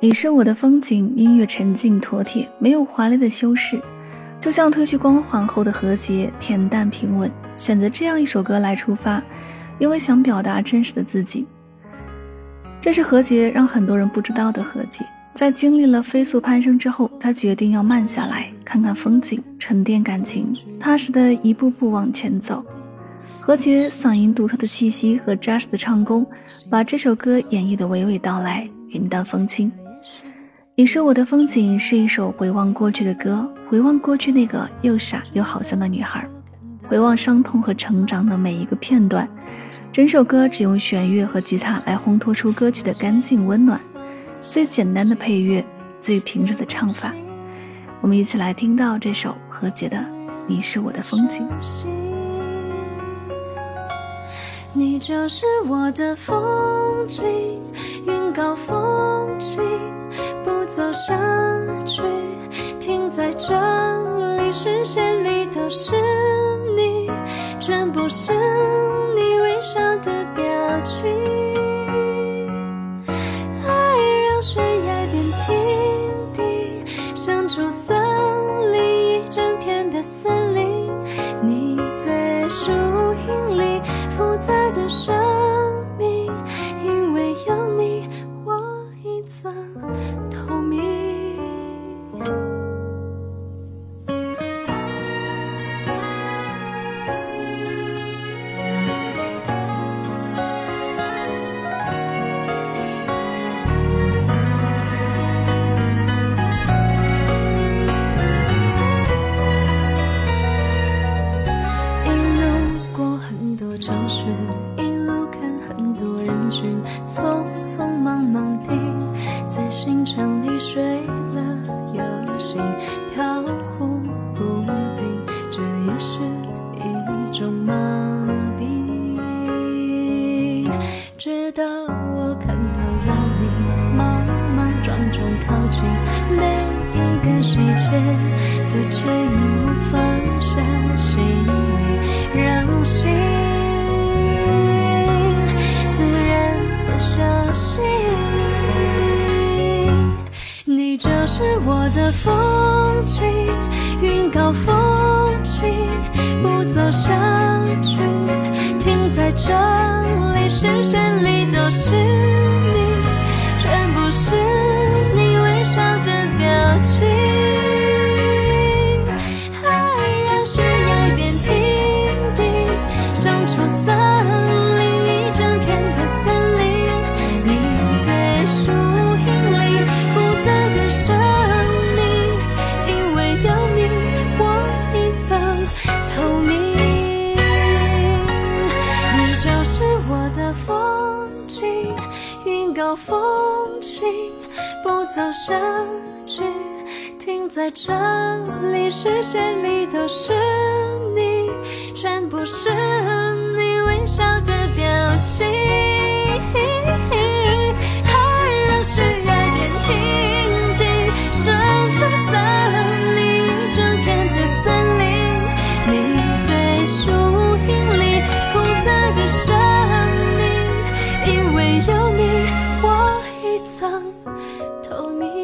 你是我的风景，音乐沉静妥帖，没有华丽的修饰，就像褪去光环后的何洁，恬淡平稳。选择这样一首歌来出发，因为想表达真实的自己。这是何洁让很多人不知道的何洁，在经历了飞速攀升之后，她决定要慢下来，看看风景，沉淀感情，踏实的一步步往前走。何洁嗓音独特的气息和扎实的唱功，把这首歌演绎的娓娓道来，云淡风轻。你是我的风景，是一首回望过去的歌，回望过去那个又傻又好笑的女孩，回望伤痛和成长的每一个片段。整首歌只用弦乐和吉他来烘托出歌曲的干净温暖，最简单的配乐，最平质的唱法。我们一起来听到这首何洁的《你是我的风景》。你就是我的风景，云高风轻。不走下去，停在这里，视线里都是你，全部是你微笑的表情。爱让悬崖变平地，生出森林一整片的森清晨，你睡了，又醒飘忽不定，这也是一种麻痹。直到我看到了你，莽莽撞撞靠近，每一个细节都牵引我放下行李，让心自然的休息。你就是我的风景。云高风轻，不走下去，停在这里，视线里都是你，全部是你微笑的表情。爱让悬崖变平地，生出色我的风景云高风轻不走下去，停在这里，视线里都是你，全部是你。透明。